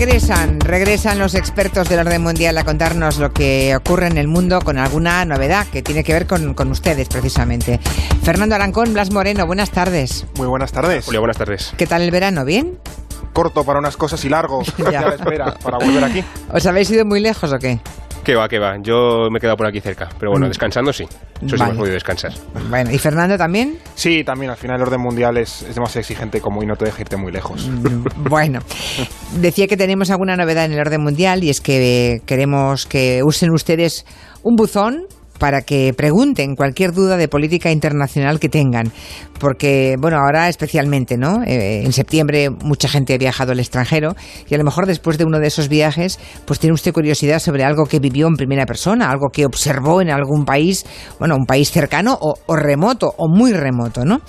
regresan, regresan los expertos del orden mundial a contarnos lo que ocurre en el mundo con alguna novedad que tiene que ver con, con ustedes precisamente. Fernando Arancón, Blas Moreno, buenas tardes. Muy buenas tardes. Julio, buenas tardes. ¿Qué tal el verano? ¿Bien? Corto para unas cosas y largo. Ya. ya la espera para volver aquí. ¿Os habéis ido muy lejos o qué? ¿Qué va, qué va? Yo me he quedado por aquí cerca. Pero bueno, Mm. descansando sí. Eso sí Vale. hemos podido descansar. Bueno, ¿y Fernando también? Sí, también al final el orden mundial es, es demasiado exigente como y no te deja irte muy lejos. Mm, Bueno, decía que tenemos alguna novedad en el orden mundial y es que queremos que usen ustedes un buzón para que pregunten cualquier duda de política internacional que tengan. Porque, bueno, ahora especialmente, ¿no? Eh, en septiembre mucha gente ha viajado al extranjero y a lo mejor después de uno de esos viajes, pues tiene usted curiosidad sobre algo que vivió en primera persona, algo que observó en algún país, bueno, un país cercano o, remoto o muy remoto, ¿no?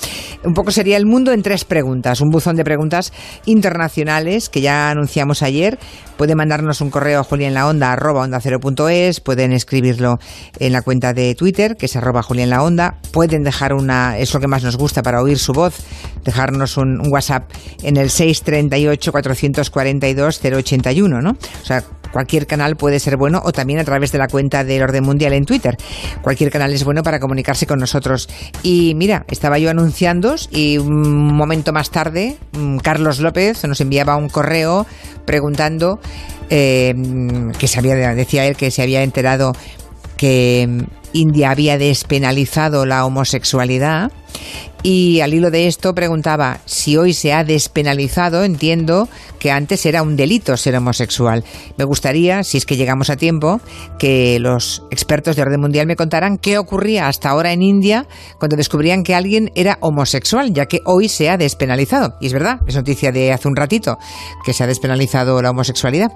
Un poco sería el mundo en tres preguntas, un buzón de preguntas internacionales que ya anunciamos ayer. Puede mandarnos un correo a julienlaonda arroba onda cero punto es, pueden escribirlo en la cuenta de Twitter, que es arroba julienlaonda, pueden dejar una, es lo que más nos gusta para oír su voz, dejarnos un, WhatsApp en el 638 442 081, ¿no? O sea, cualquier canal puede ser bueno o también a través de la cuenta del Orden Mundial en Twitter. Cualquier canal es bueno para comunicarse con nosotros. Y mira, estaba yo anunciando y un momento más tarde, mm, Carlos López nos enviaba un correo preguntando eh, que se había, decía él que se había enterado que mm, India había despenalizado la homosexualidad y al hilo de esto preguntaba si hoy se ha despenalizado, entiendo que antes era un delito ser homosexual. Me gustaría, si es que llegamos a tiempo, que los expertos de orden mundial me contaran qué ocurría hasta ahora en India cuando descubrían que alguien era homosexual, ya que hoy se ha despenalizado. Y es verdad, es noticia de hace un ratito que se ha despenalizado la homosexualidad.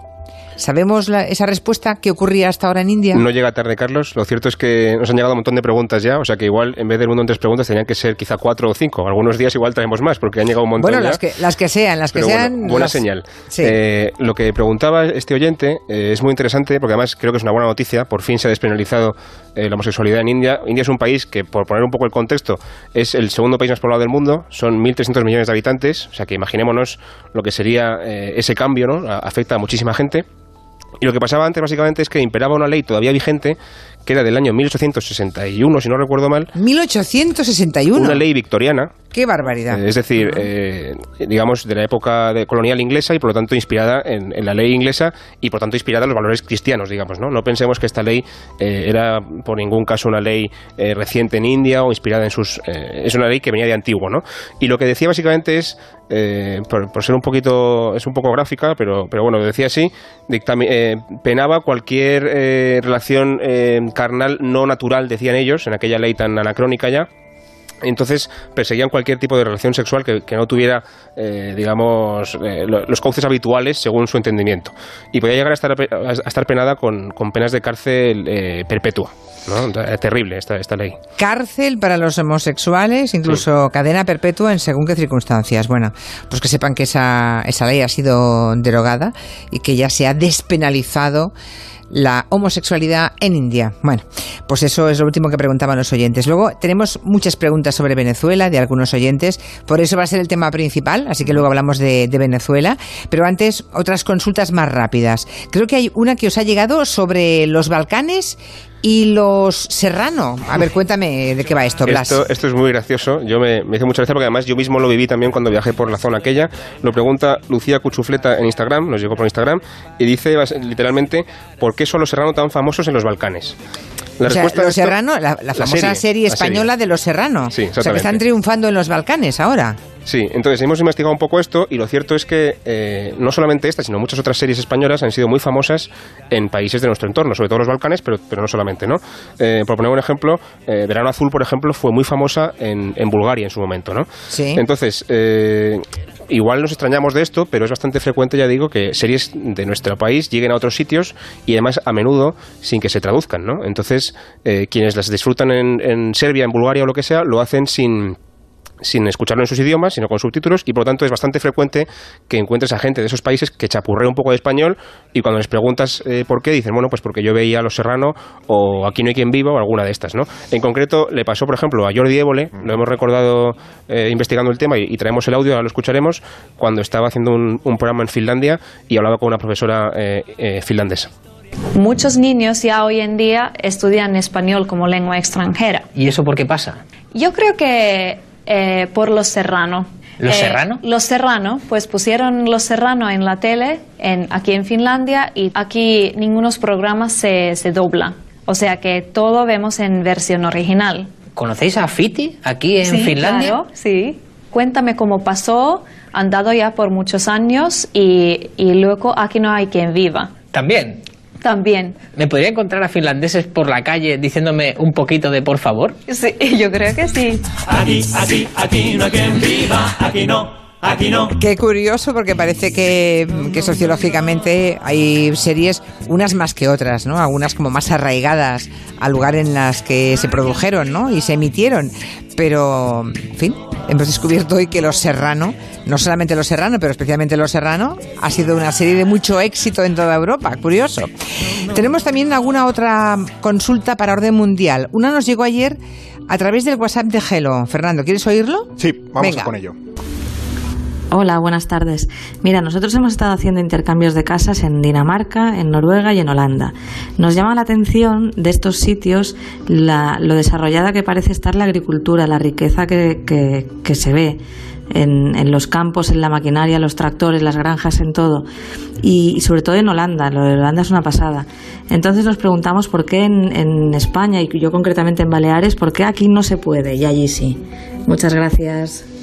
¿Sabemos la- esa respuesta que ocurría hasta ahora en India? No llega tarde, Carlos. Lo cierto es que nos han llegado un montón de preguntas ya. O sea que igual, en vez del mundo en tres preguntas, tenían que ser quizá cuatro o cinco. Algunos días igual traemos más, porque han llegado un montón bueno, ya. las que, las que sean, las que sean. bueno, buena las- señal. Sí. Eh, lo que preguntaba este oyente eh, es muy interesante porque además creo que es una buena noticia. Por fin se ha despenalizado eh, la homosexualidad en India. India es un país que, por poner un poco el contexto, es el segundo país más poblado del mundo. Son 1.300 millones de habitantes. O sea que imaginémonos lo que sería ese cambio, ¿no? A- Afecta a muchísima gente. Y lo que pasaba antes básicamente es que imperaba una ley todavía vigente que era del año 1861, si no recuerdo mal, 1861. una ley victoriana Qué barbaridad. Es decir, eh, digamos, de la época de colonial inglesa y por lo tanto inspirada en, en la ley inglesa y por tanto inspirada en los valores cristianos, digamos, ¿no? No pensemos que esta ley eh, era por ningún caso una ley eh, reciente en India o inspirada en sus... eh, es una ley que venía de antiguo, ¿no? Y lo que decía básicamente es, eh, por, por ser un poquito... es un poco gráfica, pero, pero bueno, decía así, dictami- penaba cualquier eh, relación eh, carnal no natural, decían ellos, en aquella ley tan anacrónica ya, entonces perseguían cualquier tipo de relación sexual que, que no tuviera, eh, digamos, eh, lo- los cauces habituales según su entendimiento. Y podía llegar a estar, a estar penada con, con penas de cárcel eh, perpetua. ¿no? Terrible esta, esta ley. Cárcel para los homosexuales, incluso cadena perpetua en según qué circunstancias. Bueno, pues que sepan que esa, esa ley ha sido derogada y que ya se ha despenalizado la homosexualidad en India. Bueno, pues eso es lo último que preguntaban los oyentes. Luego tenemos muchas preguntas sobre Venezuela de algunos oyentes, por eso va a ser el tema principal, así que luego hablamos de, de Venezuela. Pero antes, otras consultas más rápidas. Creo que hay una que os ha llegado sobre los Balcanes y los Serrano. A ver, cuéntame de qué va esto, Blas. Esto, esto es muy gracioso. Yo me, me hizo mucha gracia porque además yo mismo lo viví también cuando viajé por la zona aquella. Lo pregunta Lucía Cuchufleta en Instagram, nos llegó por Instagram, y dice literalmente, ¿por qué son los serranos tan famosos en los Balcanes? La o sea, Los esto- Serrano, la, la famosa serie, serie, la española serie. de Los Serrano. Sí, o sea, que están triunfando en los Balcanes ahora. Sí, entonces hemos investigado un poco esto y lo cierto es que eh, no solamente esta, sino muchas otras series españolas han sido muy famosas en países de nuestro entorno, sobre todo los Balcanes, pero, pero no solamente, ¿no? Eh, por poner un ejemplo, eh, Verano Azul, por ejemplo, fue muy famosa en, en Bulgaria en su momento, ¿no? Sí. Entonces, igual nos extrañamos de esto, pero es bastante frecuente, ya digo, que series de nuestro país lleguen a otros sitios y además a menudo sin que se traduzcan, ¿no? Entonces, quienes las disfrutan en, en Serbia, en Bulgaria o lo que sea, lo hacen sin sin escucharlo en sus idiomas, sino con subtítulos, y por lo tanto es bastante frecuente que encuentres a gente de esos países que chapurrea un poco de español y cuando les preguntas eh, por qué, dicen, bueno, pues porque yo veía a Los Serrano o Aquí no hay quien viva o alguna de estas, ¿no? En concreto, le pasó, por ejemplo, a Jordi Évole, lo hemos recordado eh, investigando el tema y, traemos el audio, ahora lo escucharemos, cuando estaba haciendo un, programa en Finlandia y hablaba con una profesora eh, finlandesa. Muchos niños ya hoy en día estudian español como lengua extranjera. ¿Y eso por qué pasa? Yo creo que eh, por Los Serrano. ¿Los eh, Serrano? Los Serrano, pues pusieron Los Serrano en la tele en, aquí en Finlandia y aquí ningunos programas se, se doblan. O sea que todo vemos en versión original. ¿Conocéis a Fiti aquí en sí, Finlandia? Claro, sí. Cuéntame cómo pasó, han dado ya por muchos años y, y luego aquí no hay quien viva. También. También. ¿Me podría encontrar a finlandeses por la calle diciéndome un poquito de por favor? Sí, yo creo que sí. Aquí, aquí, aquí no hay quien viva, aquí no. Aquí no. Qué curioso porque parece que, que, sociológicamente hay series, unas más que otras, ¿no? Algunas como más arraigadas al lugar en las que se produjeron, ¿no? Y se emitieron. Pero, en fin, hemos descubierto hoy que Los Serrano, no solamente Los Serrano, pero especialmente Los Serrano, ha sido una serie de mucho éxito en toda Europa. Curioso. Tenemos también alguna otra consulta para orden mundial. Una nos llegó ayer a través del WhatsApp de Gelo. Fernando, ¿quieres oírlo? Sí, vamos con ello. Hola, buenas tardes. Mira, nosotros hemos estado haciendo intercambios de casas en Dinamarca, en Noruega y en Holanda. Nos llama la atención de estos sitios lo desarrollada que parece estar la agricultura, la riqueza que, que, se ve. En, los campos, en la maquinaria, los tractores, las granjas, en todo. Y, sobre todo en Holanda, lo de Holanda es una pasada. Entonces nos preguntamos por qué en, en España, y yo concretamente en Baleares, por qué aquí no se puede y allí sí. Muchas gracias.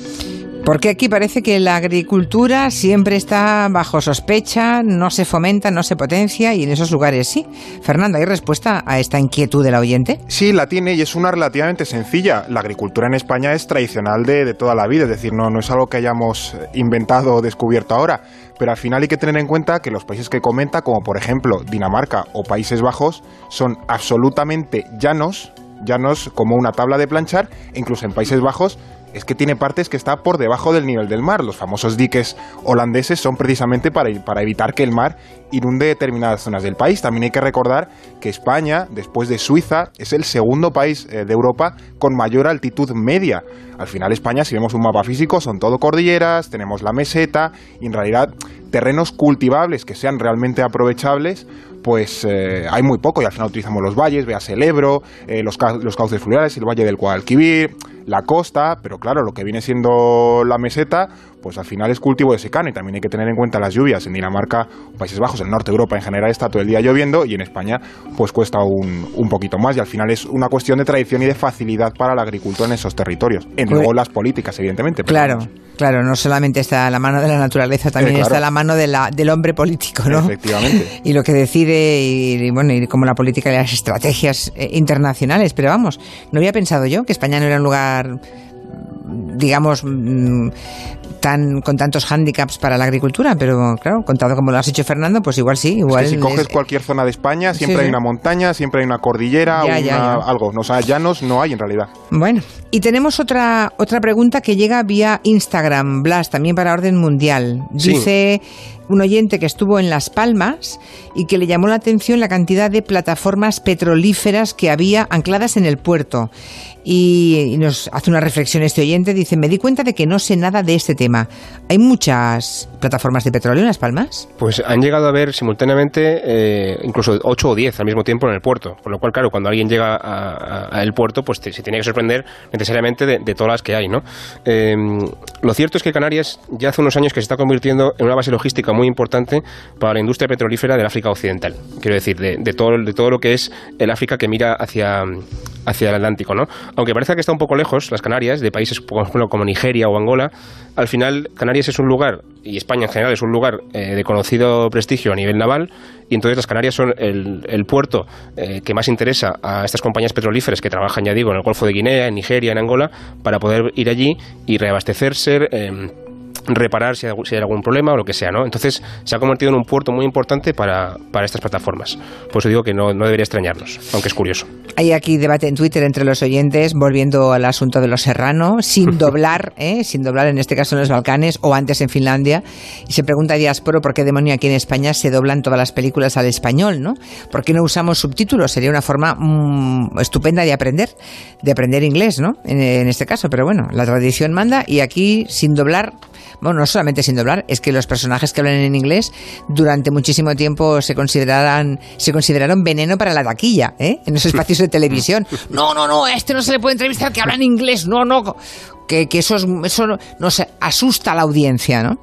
Porque aquí parece que la agricultura siempre está bajo sospecha, no se fomenta, no se potencia y en esos lugares sí. Fernando, ¿hay respuesta a esta inquietud del oyente? Sí, la tiene y es una relativamente sencilla. La agricultura en España es tradicional de, toda la vida, es decir, no, no es algo que hayamos inventado o descubierto ahora. Pero al final hay que tener en cuenta que los países que comenta, como por ejemplo Dinamarca o Países Bajos, son absolutamente llanos, llanos como una tabla de planchar, incluso en Países Bajos es que tiene partes que está por debajo del nivel del mar. Los famosos diques holandeses son precisamente para, para evitar que el mar inunde determinadas zonas del país. También hay que recordar que España, después de Suiza, es el segundo país eh, de Europa con mayor altitud media. Al final España, si vemos un mapa físico, son todo cordilleras, tenemos la meseta y en realidad terrenos cultivables que sean realmente aprovechables, pues eh, hay muy poco y al final utilizamos los valles, veas el Ebro, eh, los, los, cauces fluviales, el valle del Guadalquivir, la costa, pero claro, lo que viene siendo la meseta, pues al final es cultivo de secano y también hay que tener en cuenta las lluvias. En Dinamarca, Países Bajos, el norte de Europa en general está todo el día lloviendo y en España pues cuesta un, un poquito más y al final es una cuestión de tradición y de facilidad para la agricultura en esos territorios. En luego pues las políticas, evidentemente. claro. Claro, no solamente está la mano de la naturaleza, también está la mano de la, del hombre político, ¿no? Efectivamente. Y lo que decide, y, bueno, y como la política y las estrategias eh, internacionales. Pero vamos, no había pensado yo que España no era un lugar digamos, mm, tan, con tantos hándicaps para la agricultura, pero claro, contado como lo has hecho Fernando, pues igual sí. Igual si coges cualquier zona de España, siempre hay una montaña, siempre hay una cordillera, algo. No, o sea, llanos no hay en realidad. Bueno, y tenemos otra, otra pregunta que llega vía Instagram, Blas, también para orden mundial. Dice un oyente que estuvo en Las Palmas y que le llamó la atención la cantidad de plataformas petrolíferas que había ancladas en el puerto. Y, nos hace una reflexión este oyente, dice, me di cuenta de que no sé nada de este tema. ¿Hay muchas plataformas de petróleo en Las Palmas? Pues han llegado a ver simultáneamente eh, incluso 8 o 10 al mismo tiempo en el puerto. Por lo cual, claro, cuando alguien llega al puerto, pues se tiene que sorprender necesariamente de, todas las que hay. ¿no? Eh, lo cierto es que Canarias ya hace unos años que se está convirtiendo en una base logística muy importante para la industria petrolífera del África Occidental. Quiero decir, de, todo, de todo lo que es el África que mira hacia, hacia el Atlántico. ¿no? Aunque parece que está un poco lejos, las Canarias, de países como Nigeria o Angola, al final Canarias es un lugar, y España en general es un lugar eh, de conocido prestigio a nivel naval, y entonces las Canarias son el, puerto eh, que más interesa a estas compañías petrolíferas que trabajan, ya digo, en el Golfo de Guinea, en Nigeria, en Angola, para poder ir allí y reabastecerse. Eh, reparar si hay, algún problema o lo que sea, ¿no? Entonces se ha convertido en un puerto muy importante para, estas plataformas. Por eso digo que no, no, debería extrañarnos, aunque es curioso. Hay aquí debate en Twitter entre los oyentes, volviendo al asunto de los serrano, sin doblar, ¿eh? sin doblar en este caso en los Balcanes o antes en Finlandia. Y se pregunta Diasporo por qué demonio aquí en España se doblan todas las películas al español, ¿no? ¿Por qué no usamos subtítulos? Sería una forma mm, estupenda de aprender, de aprender inglés, ¿no? en este caso, pero bueno, la tradición manda y aquí sin doblar bueno, no solamente sin doblar, es que los personajes que hablan en inglés durante muchísimo tiempo se consideraran, se consideraron veneno para la taquilla, ¿eh? En los espacios de televisión. No, no, no, a este no se le puede entrevistar que habla en inglés, no, no que, eso, es, eso nos asusta a la audiencia, ¿no?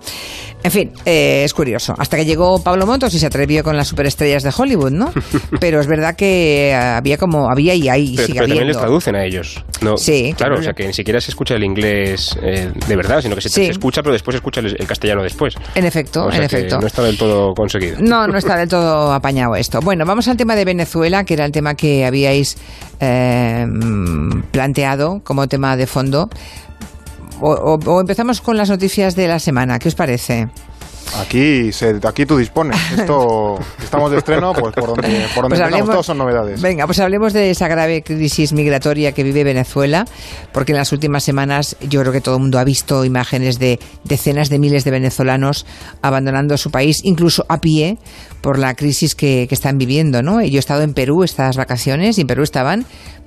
En fin, eh, es curioso. Hasta que llegó Pablo Motos y se atrevió con las superestrellas de Hollywood, ¿no? Pero es verdad que había como, había y hay, pero, pero también les traducen a ellos. No, sí, claro. o sea que ni siquiera se escucha el inglés eh, de verdad, sino que se, escucha, pero después se escucha el, castellano después. En efecto, en efecto. no está del todo conseguido. No, no está del todo apañado esto. Bueno, vamos al tema de Venezuela, que era el tema que habíais eh, planteado como tema de fondo o, empezamos con las noticias de la semana. ¿Qué os parece? Aquí, se, aquí tú dispones. Esto estamos de estreno, pues por donde, por donde pues todos son novedades. Venga, pues hablemos de esa grave crisis migratoria que vive Venezuela, porque en las últimas semanas yo creo que todo el mundo ha visto imágenes de decenas de miles de venezolanos abandonando su país, incluso a pie, por la crisis que, que están viviendo, ¿no? Yo he estado en Perú estas vacaciones y en Perú estaban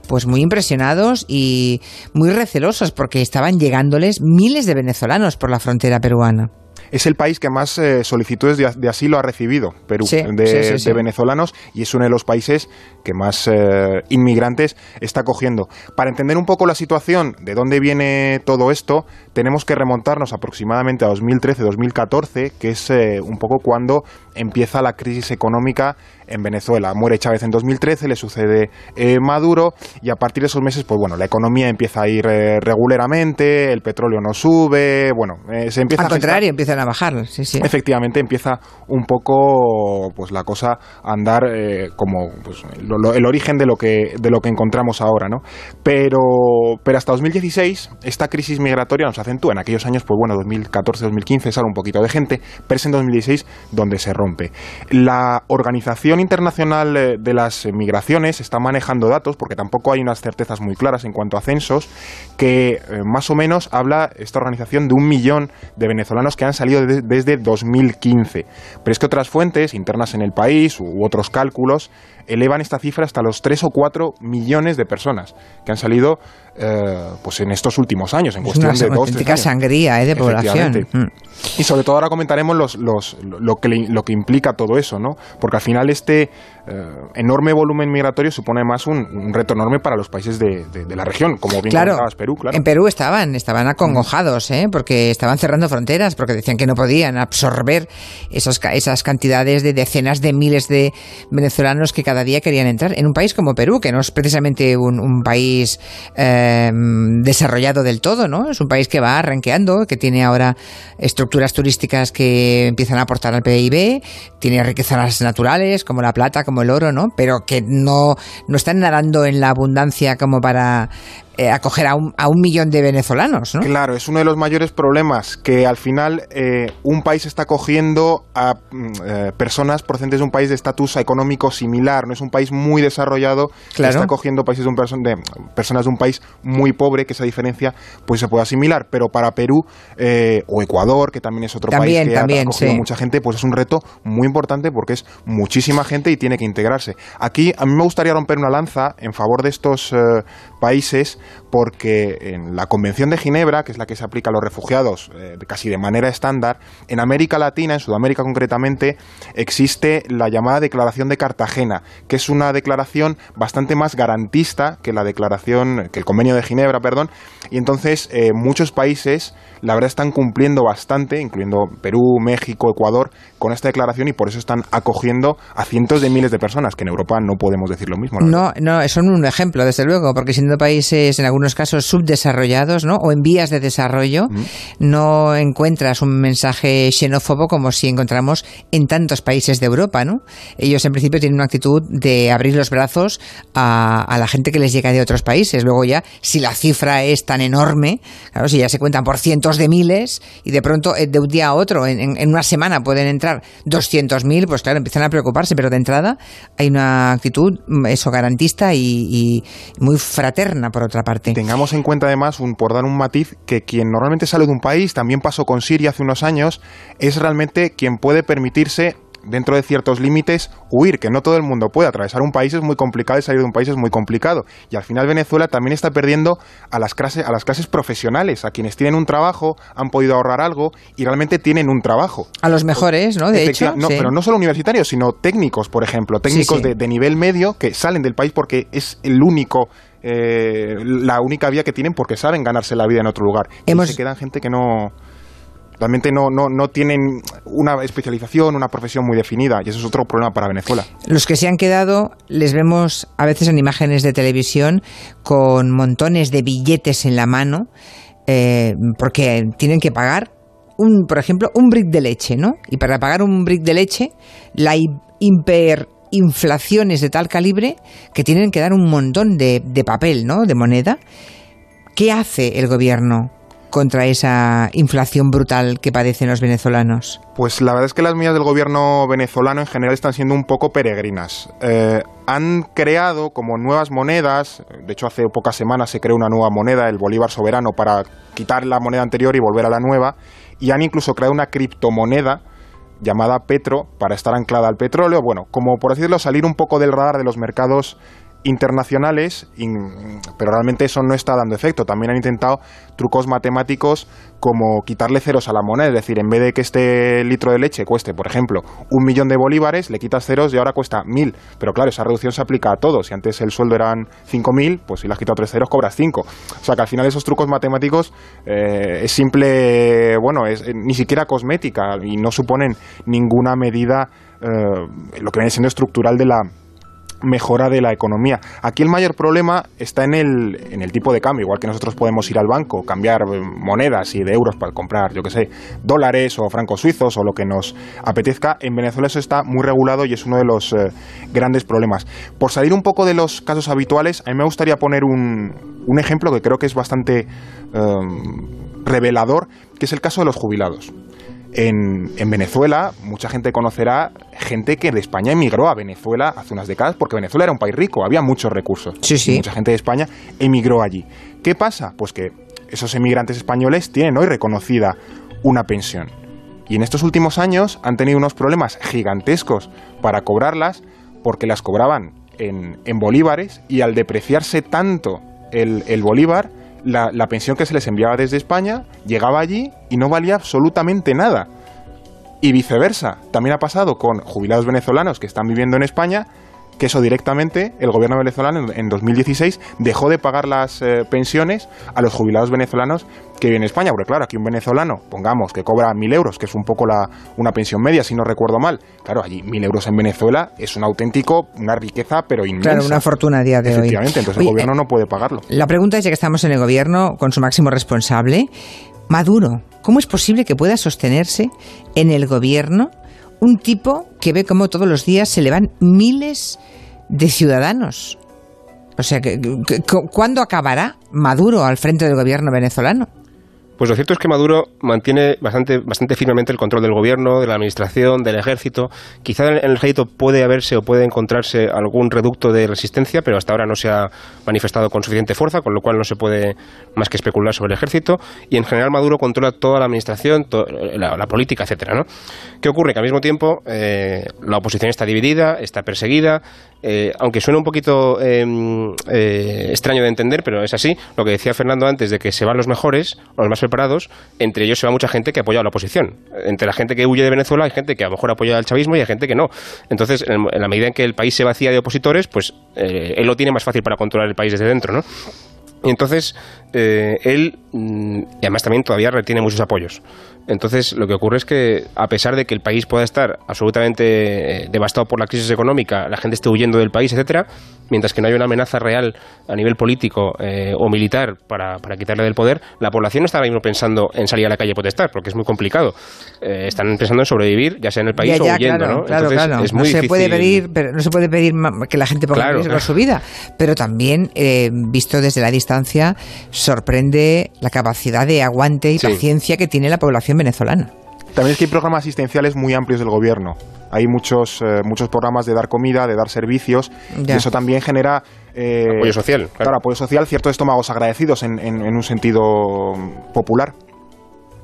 pues muy impresionados y muy recelosos porque estaban llegándoles miles de venezolanos por la frontera peruana es el país que más eh, solicitudes de, asilo ha recibido, Perú, de, venezolanos, y es uno de los países que más eh, inmigrantes está cogiendo. Para entender un poco la situación, de dónde viene todo esto, tenemos que remontarnos aproximadamente a 2013-2014, que es eh, un poco cuando empieza la crisis económica en Venezuela. Muere Chávez en 2013, le sucede Maduro, y a partir de esos meses, pues bueno, la economía empieza a ir regularmente, el petróleo no sube, bueno, se empieza Al contrario, empiezan a bajar, sí, sí. Efectivamente, empieza un poco pues la cosa a andar eh, como pues, el origen de lo que de lo que encontramos ahora, ¿no? Pero pero hasta 2016 esta crisis migratoria nos acentúa. En aquellos años, pues bueno, 2014-2015 sale un poquito de gente, pero es en 2016 donde se rompe. La Organización Internacional eh, de las Migraciones está manejando datos porque tampoco hay unas certezas muy claras en cuanto a censos que eh, más o menos habla esta organización de un millón de venezolanos que han salido desde 2015. Pero es que otras fuentes internas en el país u otros cálculos elevan esta cifra hasta los 3 o 4 millones de personas que han salido eh, pues en estos últimos años, en cuestión de dos, tres sangría eh, de población. Mm. Y sobre todo ahora comentaremos los, los, lo, que, lo que implica todo eso, ¿no? Porque al final este eh, enorme volumen migratorio supone más un, reto enorme para los países de, la región, como bien claro, Perú, claro. En Perú estaban, estaban acongojados, ¿eh? porque estaban cerrando fronteras, porque decían que no podían absorber esos, esas cantidades de decenas de miles de venezolanos que cada día querían entrar en un país como Perú, que no es precisamente un, país eh, desarrollado del todo, ¿no? Es un país que va arranqueando, que tiene ahora estructuras turísticas que empiezan a aportar al PIB, tiene riquezas naturales como la plata, como el oro, ¿no? Pero que no, no están nadando en la abundancia como para eh, acoger a un, a un, millón de venezolanos, ¿no? Claro, es uno de los mayores problemas que al final eh, un país está cogiendo a mm, eh, personas procedentes de un país de estatus económico similar, no es un país muy desarrollado claro. está cogiendo países de, un de, personas de un país muy pobre, que esa diferencia pues se puede asimilar, pero para Perú o Ecuador, que también es otro país que ha cogido mucha gente, pues es un reto muy importante porque es muchísima gente y tiene que integrarse. Aquí a mí me gustaría romper una lanza en favor de estos países porque en la Convención de Ginebra, que es la que se aplica a los refugiados eh, casi de manera estándar, en América Latina, en Sudamérica concretamente, existe la llamada Declaración de Cartagena, que es una declaración bastante más garantista que la declaración, que el Convenio de Ginebra, perdón, y entonces eh, muchos países la verdad están cumpliendo bastante, incluyendo Perú, México, Ecuador, con esta declaración y por eso están acogiendo a cientos de miles de personas, que en Europa no podemos decir lo mismo. No, no, son un ejemplo, desde luego, porque siendo países en algunos casos subdesarrollados, ¿no? O en vías de desarrollo, no encuentras un mensaje xenófobo como si encontramos en tantos países de Europa, ¿no? Ellos en principio tienen una actitud de abrir los brazos a, a la gente que les llega de otros países. Luego ya, si la cifra es tan enorme, claro, si ya se cuentan por cientos de miles y de pronto eh, de un día a otro, en, una semana pueden entrar 200.000, pues claro, empiezan a preocuparse, pero de entrada hay una actitud, mm, eso, garantista y, y muy fraterna, por otra parte. Tengamos en cuenta además, un, por dar un matiz, que quien normalmente sale de un país, también pasó con Siria hace unos años, es realmente quien puede permitirse dentro de ciertos límites huir, que no todo el mundo puede atravesar un país es muy complicado y salir de un país es muy complicado y al final Venezuela también está perdiendo a las clases a las clases profesionales, a quienes tienen un trabajo, han podido ahorrar algo y realmente tienen un trabajo. A los mejores, ¿no? De hecho, no, sí. pero no solo universitarios, sino técnicos, por ejemplo, técnicos sí. De, de nivel medio que salen del país porque es el único, eh, la única vía que tienen porque saben ganarse la vida en otro lugar. Y Hemos- se quedan gente que no realmente no, no, no tienen una especialización, una profesión muy definida y eso es otro problema para Venezuela. Los que se han quedado les vemos a veces en imágenes de televisión con montones de billetes en la mano eh, porque tienen que pagar, un, por ejemplo, un brick de leche, ¿no? Y para pagar un brick de leche, la hi- hiperinflación es de tal calibre que tienen que dar un montón de, de papel, ¿no? De moneda. ¿Qué hace el gobierno contra esa inflación brutal que padecen los venezolanos? Pues la verdad es que las medidas del gobierno venezolano en general están siendo un poco peregrinas. Eh, han creado como nuevas monedas, de hecho hace pocas semanas se creó una nueva moneda, el Bolívar Soberano, para quitar la moneda anterior y volver a la nueva, y han incluso creado una criptomoneda llamada Petro para estar anclada al petróleo, bueno, como por decirlo, salir un poco del radar de los mercados internacionales, in- pero realmente eso no está dando efecto. También han intentado trucos matemáticos como quitarle ceros a la moneda, es decir, en vez de que este litro de leche cueste, por ejemplo, un millón de bolívares, le quitas ceros y ahora cuesta mil. Pero claro, esa reducción se aplica a todos. Si antes el sueldo eran cinco mil, pues si le has quitado tres ceros, cobras cinco. O sea que al final esos trucos matemáticos eh, es simple, bueno, es eh, ni siquiera cosmética y no suponen ninguna medida, eh, lo que viene siendo estructural de la mejora de la economía. Aquí el mayor problema está en el, en el tipo de cambio, igual que nosotros podemos ir al banco, cambiar eh, monedas y de euros para comprar, yo que sé, dólares o francos suizos o lo que nos apetezca. En Venezuela eso está muy regulado y es uno de los eh, grandes problemas. Por salir un poco de los casos habituales, a mí me gustaría poner un, un ejemplo que creo que es bastante eh, revelador, que es el caso de los jubilados. En, en Venezuela, mucha gente conocerá gente que de España emigró a Venezuela hace unas décadas porque Venezuela era un país rico, había muchos recursos. Sí, sí. Mucha gente de España emigró allí. ¿Qué pasa? Pues que esos emigrantes españoles tienen hoy reconocida una pensión. Y en estos últimos años han tenido unos problemas gigantescos para cobrarlas porque las cobraban en, en bolívares y al depreciarse tanto el, el bolívar, la, la pensión que se les enviaba desde España llegaba allí y no valía absolutamente nada. Y viceversa, también ha pasado con jubilados venezolanos que están viviendo en España, que eso directamente el gobierno venezolano en- en 2016 dejó de pagar las eh, pensiones a los jubilados venezolanos que viven en España. Porque claro, aquí un venezolano, pongamos, que cobra mil euros, que es un poco la, una pensión media, si no recuerdo mal. Claro, allí mil euros en Venezuela es un auténtico, una riqueza, pero inmensa. Claro, una fortuna a día de hoy. Efectivamente, entonces Oye, el gobierno eh, no puede pagarlo. La pregunta es, ya que estamos en el gobierno con su máximo responsable, Maduro, ¿cómo es posible que pueda sostenerse en el gobierno un tipo que ve cómo todos los días se le van miles de ciudadanos? O sea, que, que- cu- ¿cuándo acabará Maduro al frente del gobierno venezolano? Pues lo cierto es que Maduro mantiene bastante, bastante firmemente el control del gobierno, de la administración, del ejército. Quizá en el ejército puede haberse o puede encontrarse algún reducto de resistencia, pero hasta ahora no se ha manifestado con suficiente fuerza, con lo cual no se puede más que especular sobre el ejército. Y en general Maduro controla toda la administración, la política, etcétera. ¿no? ¿Qué ocurre? Que al mismo tiempo eh, la oposición está dividida, está perseguida. Eh, aunque suene un poquito eh, eh, extraño de entender, pero es así. Lo que decía Fernando antes de que se van los mejores, los más preparados, entre ellos se va mucha gente que apoya a la oposición. Entre la gente que huye de Venezuela hay gente que a lo mejor apoya al chavismo y hay gente que no. Entonces, en, la medida en que el país se vacía de opositores, pues eh, él lo tiene más fácil para controlar el país desde dentro, ¿no? Y entonces, él mm, y además también todavía retiene muchos apoyos. Entonces, lo que ocurre es que, a pesar de que el país pueda estar absolutamente eh, devastado por la crisis económica, la gente esté huyendo del país, etcétera, mientras que no haya una amenaza real a nivel político eh, o militar para, para, quitarle del poder, la población no está ahora mismo pensando en salir a la calle a protestar, porque es muy complicado. Eh, están pensando en sobrevivir, ya sea en el país o huyendo, claro, ¿no? Claro, Entonces, claro. es muy no se difícil. puede pedir, pero no se puede pedir que la gente ponga en riesgo su vida, pero también eh, visto desde la distancia sorprende la capacidad de aguante y Sí. paciencia que tiene la población venezolana. También es que hay programas asistenciales muy amplios del gobierno. Hay muchos, eh, muchos programas de dar comida, de dar servicios, Ya. y eso también genera... eh, Apoyo social, claro. Claro, apoyo social, ciertos estómagos agradecidos en, en- en un sentido popular.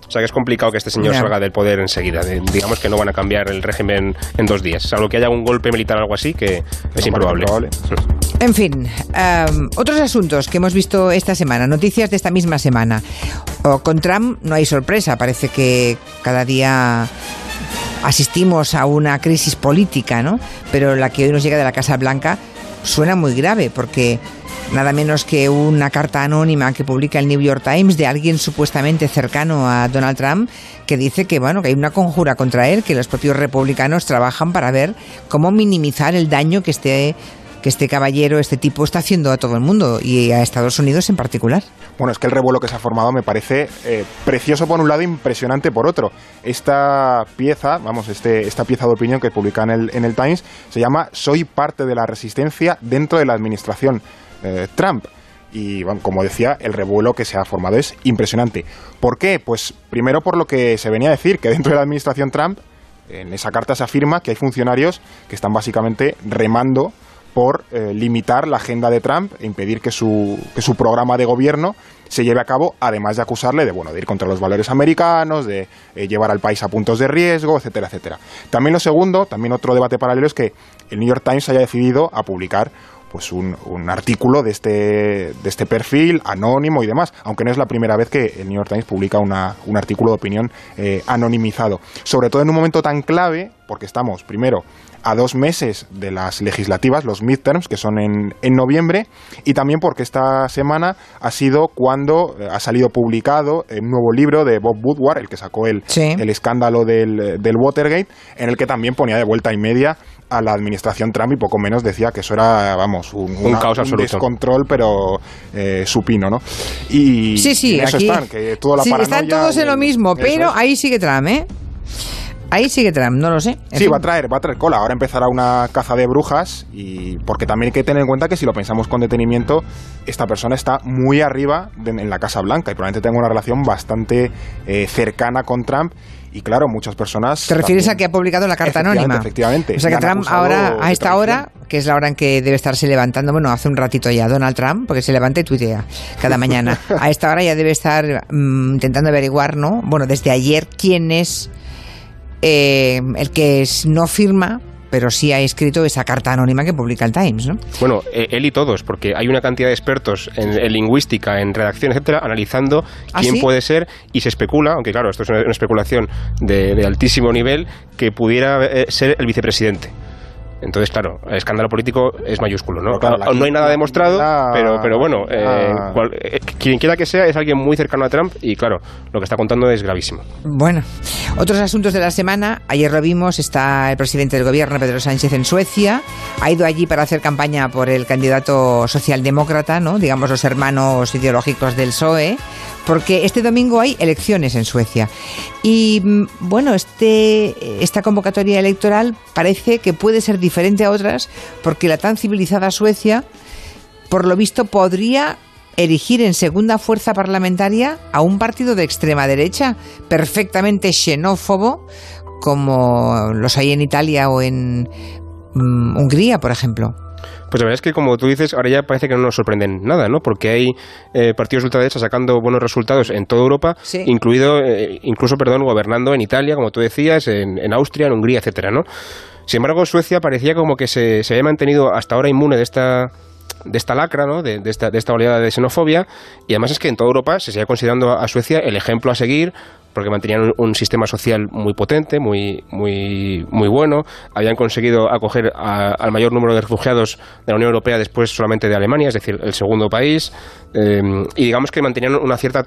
O sea que es complicado que este señor salga del poder enseguida. De- digamos que no van a cambiar el régimen en dos días. Salvo que haya un golpe militar o algo así, que es No, improbable. En fin, am, otros asuntos que hemos visto esta semana, noticias de esta misma semana. O con Trump no hay sorpresa, parece que cada día asistimos a una crisis política, ¿no? Pero la que hoy nos llega de la Casa Blanca suena muy grave porque nada menos que una carta anónima que publica el New York Times de alguien supuestamente cercano a Donald Trump que dice que bueno, que hay una conjura contra él, que los propios republicanos trabajan para ver cómo minimizar el daño que este que este caballero, este tipo está haciendo a todo el mundo y a Estados Unidos en particular. Bueno, es que el revuelo que se ha formado me parece eh, precioso por un lado, impresionante por otro. Esta pieza, vamos, este, esta pieza de opinión que publica en el, en el Times se llama Soy parte de la resistencia dentro de la administración eh, Trump. Y bueno, como decía, el revuelo que se ha formado es impresionante. ¿Por qué? Pues primero por lo que se venía a decir, que dentro de la administración Trump, en esa carta se afirma que hay funcionarios que están básicamente remando por eh, limitar la agenda de Trump e impedir que su, que su programa de gobierno se lleve a cabo, además de acusarle de, bueno, de ir contra los valores americanos, de eh, llevar al país a puntos de riesgo, etcétera, etcétera. También lo segundo, también otro debate paralelo es que el New York Times haya decidido a publicar pues un, un artículo de este, de este perfil anónimo y demás, aunque no es la primera vez que el New York Times publica una- un artículo de opinión eh, anonimizado. Sobre todo en un momento tan clave, porque estamos, primero, a dos meses de las legislativas, los midterms, que son en, en noviembre, y también porque esta semana ha sido cuando eh, ha salido publicado un nuevo libro de Bob Woodward, el que sacó el, Sí. el escándalo del, del Watergate, en el que también ponía de vuelta y media a la administración Trump y poco menos decía que eso era, vamos, un, Un caos absoluto. descontrol, pero eh, supino, ¿no? Y Sí, sí, en eso aquí están, que toda la sí, paranoia están todos en lo mismo, pero es. ahí sigue Trump, ¿eh? Ahí sigue Trump, no lo sé. En Sí, fin. va a traer, va a traer cola. Ahora empezará una caza de brujas y porque también hay que tener en cuenta que si lo pensamos con detenimiento, esta persona está muy arriba de- en la Casa Blanca y probablemente tenga una relación bastante eh, cercana con Trump. Y claro, muchas personas. ¿Te refieres también- a que ha publicado la carta Efectivamente, anónima? efectivamente. O sea que Trump ahora, a esta hora, que es la hora en que debe estarse levantando, bueno, hace un ratito ya, Donald Trump, porque se levanta y tuitea cada mañana. A esta hora ya debe estar mm, intentando averiguar, ¿no? Bueno, desde ayer quién es eh, el que no firma, pero sí ha escrito esa carta anónima que publica el Times, ¿no? Bueno, eh, él y todos, porque hay una cantidad de expertos en, en lingüística, en redacción, etcétera, analizando ¿Ah, quién sí? puede ser y se especula, aunque claro, esto es una, una especulación de, de altísimo nivel, que pudiera eh, ser el vicepresidente. Entonces, claro, el escándalo político es mayúsculo, ¿no? Claro, no hay nada demostrado, la- pero, pero bueno, eh, cual- eh, quien quiera que sea es alguien muy cercano a Trump y claro, lo que está contando es gravísimo. Bueno, otros asuntos de la semana. Ayer lo vimos, está el presidente del gobierno, Pedro Sánchez, en Suecia. Ha ido allí para hacer campaña por el candidato socialdemócrata, ¿no? Digamos, los hermanos ideológicos del PSOE. Porque este domingo hay elecciones en Suecia. Y mm, bueno, este, esta convocatoria electoral parece que puede ser diferente a otras, porque la tan civilizada Suecia por lo visto, podría erigir en segunda fuerza parlamentaria a un partido de extrema derecha, perfectamente xenófobo, como los hay en Italia o en mm, Hungría, por ejemplo. Pues la verdad es que, como tú dices, ahora ya parece que no nos sorprenden nada, ¿no? Porque hay eh, partidos de ultraderecha sacando buenos resultados en toda Europa, Sí. incluido, eh, incluso, perdón, gobernando en Italia, como tú decías, en, en Austria, en Hungría, etcétera, ¿no? Sin embargo, Suecia parecía como que se, se había mantenido hasta ahora inmune de esta de esta lacra, ¿no? de, esta, de esta oleada de xenofobia, y además es que en toda Europa se sigue considerando a Suecia el ejemplo a seguir porque mantenían un, un, sistema social muy potente, muy, muy, muy bueno, habían conseguido acoger a, al mayor número de refugiados de la Unión Europea después solamente de Alemania, es decir, el segundo país, eh, y digamos que mantenían una cierta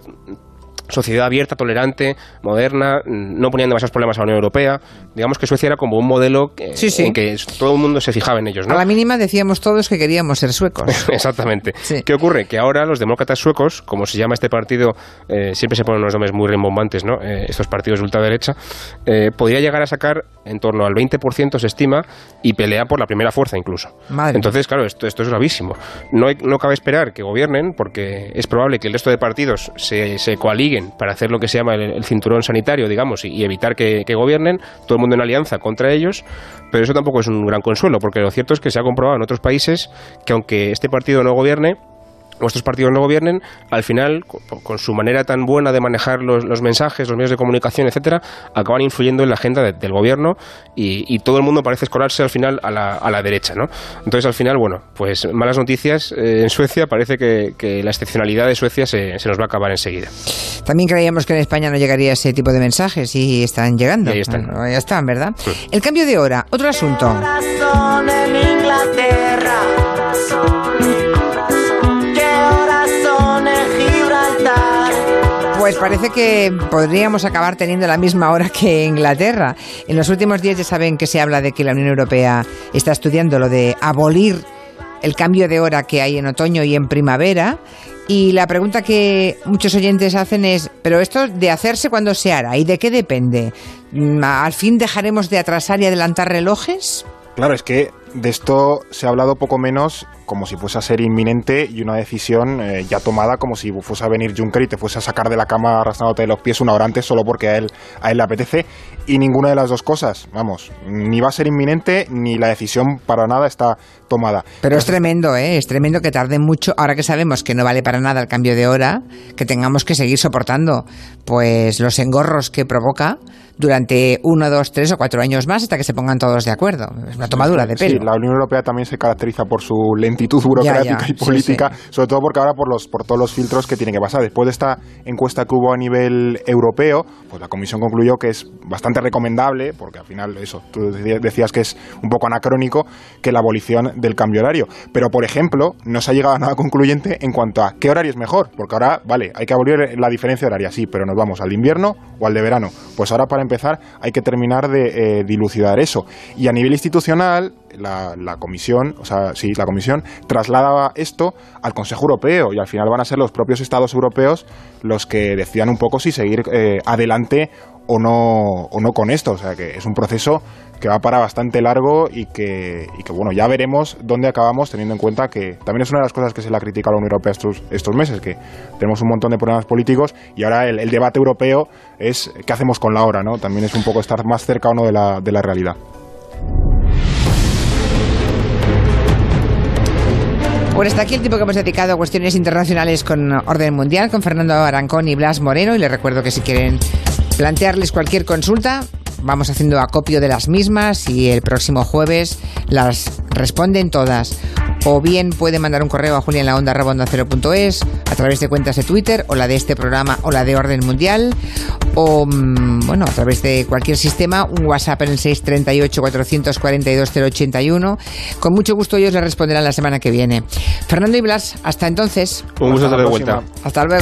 sociedad abierta, tolerante, moderna, no ponían demasiados problemas a la Unión Europea. Digamos que Suecia era como un modelo que, sí, sí. en que todo el mundo se fijaba en ellos. ¿no? A la mínima decíamos todos que queríamos ser suecos. Exactamente. Sí. ¿Qué ocurre? Que ahora los demócratas suecos, como se llama este partido, eh, siempre se ponen unos nombres muy rimbombantes, ¿no? Eh, estos partidos de ultraderecha, eh, podría llegar a sacar en torno al 20% se estima y pelea por la primera fuerza incluso. Madre Entonces, claro, esto, esto es gravísimo. No, hay, no cabe esperar que gobiernen porque es probable que el resto de partidos se, se coaliguen para hacer lo que se llama el, cinturón sanitario, digamos, y, y evitar que, que, gobiernen, todo el mundo en alianza contra ellos, pero eso tampoco es un gran consuelo, porque lo cierto es que se ha comprobado en otros países que aunque este partido no gobierne, o estos partidos no gobiernen, al final, con, con su manera tan buena de manejar los, los, mensajes, los medios de comunicación, etcétera, acaban influyendo en la agenda de, del gobierno y, y, todo el mundo parece escolarse al final a la, a la, derecha, ¿no? Entonces, al final, bueno, pues malas noticias eh, en Suecia, parece que, que, la excepcionalidad de Suecia se, se, nos va a acabar enseguida. También creíamos que en España no llegaría ese tipo de mensajes y están llegando. Y ahí están. Bueno, ya están, ¿verdad? Sí. El cambio de hora, otro asunto. Pues parece que podríamos acabar teniendo la misma hora que Inglaterra. En los últimos días ya saben que se habla de que la Unión Europea está estudiando lo de abolir el cambio de hora que hay en otoño y en primavera. Y la pregunta que muchos oyentes hacen es, ¿pero esto de hacerse cuando se hará? ¿Y de qué depende? ¿Al fin dejaremos de atrasar y adelantar relojes? Claro, es que de esto se ha hablado poco menos como si fuese a ser inminente y una decisión eh, ya tomada como si fuese a venir Juncker y te fuese a sacar de la cama arrastrándote de los pies una hora antes solo porque a él, a él le apetece. Y ninguna de las dos cosas, vamos, ni va a ser inminente ni la decisión para nada está tomada. Pero Entonces, es tremendo, ¿eh? Es tremendo que tarde mucho, ahora que sabemos que no vale para nada el cambio de hora, que tengamos que seguir soportando pues los engorros que provoca durante uno, dos, tres o cuatro años más hasta que se pongan todos de acuerdo. Es una tomadura de pelo. Sí, la Unión Europea también se caracteriza por su lentitud burocrática ya, ya. y política, sí, sí. sobre todo porque ahora por los por todos los filtros que tiene que pasar. Después de esta encuesta que hubo a nivel europeo, pues la Comisión concluyó que es bastante recomendable, porque al final eso, tú decías que es un poco anacrónico, que la abolición del cambio horario. Pero, por ejemplo, no se ha llegado a nada concluyente en cuanto a qué horario es mejor, porque ahora, vale, hay que abolir la diferencia horaria, sí, pero nos vamos al de invierno o al de verano. Pues ahora, para empezar, hay que terminar de eh, dilucidar eso. Y a nivel institucional, la, la, comisión, o sea, sí, la comisión traslada esto al Consejo Europeo y al final van a ser los propios Estados europeos los que decidan un poco si seguir eh, adelante o no, o no con esto. O sea, que es un proceso que va para bastante largo y que, y que, bueno, ya veremos dónde acabamos teniendo en cuenta que también es una de las cosas que se le ha criticado a la Unión Europea estos, estos meses, que tenemos un montón de problemas políticos y ahora el, el debate europeo es qué hacemos con la hora, ¿no? También es un poco estar más cerca o no de la, de la realidad. Bueno, está aquí el tiempo que hemos dedicado a cuestiones internacionales con orden mundial, con Fernando Arancón y Blas Moreno. Y les recuerdo que si quieren plantearles cualquier consulta, vamos haciendo acopio de las mismas y el próximo jueves las responden todas. O bien puede mandar un correo a Julia en la onda es a través de cuentas de Twitter o la de este programa o la de Orden Mundial o bueno, a través de cualquier sistema, un WhatsApp en el 638 442 081. Con mucho gusto ellos les responderán la semana que viene. Fernando y Blas, hasta entonces. Un gusto estar de vuelta. Hasta luego.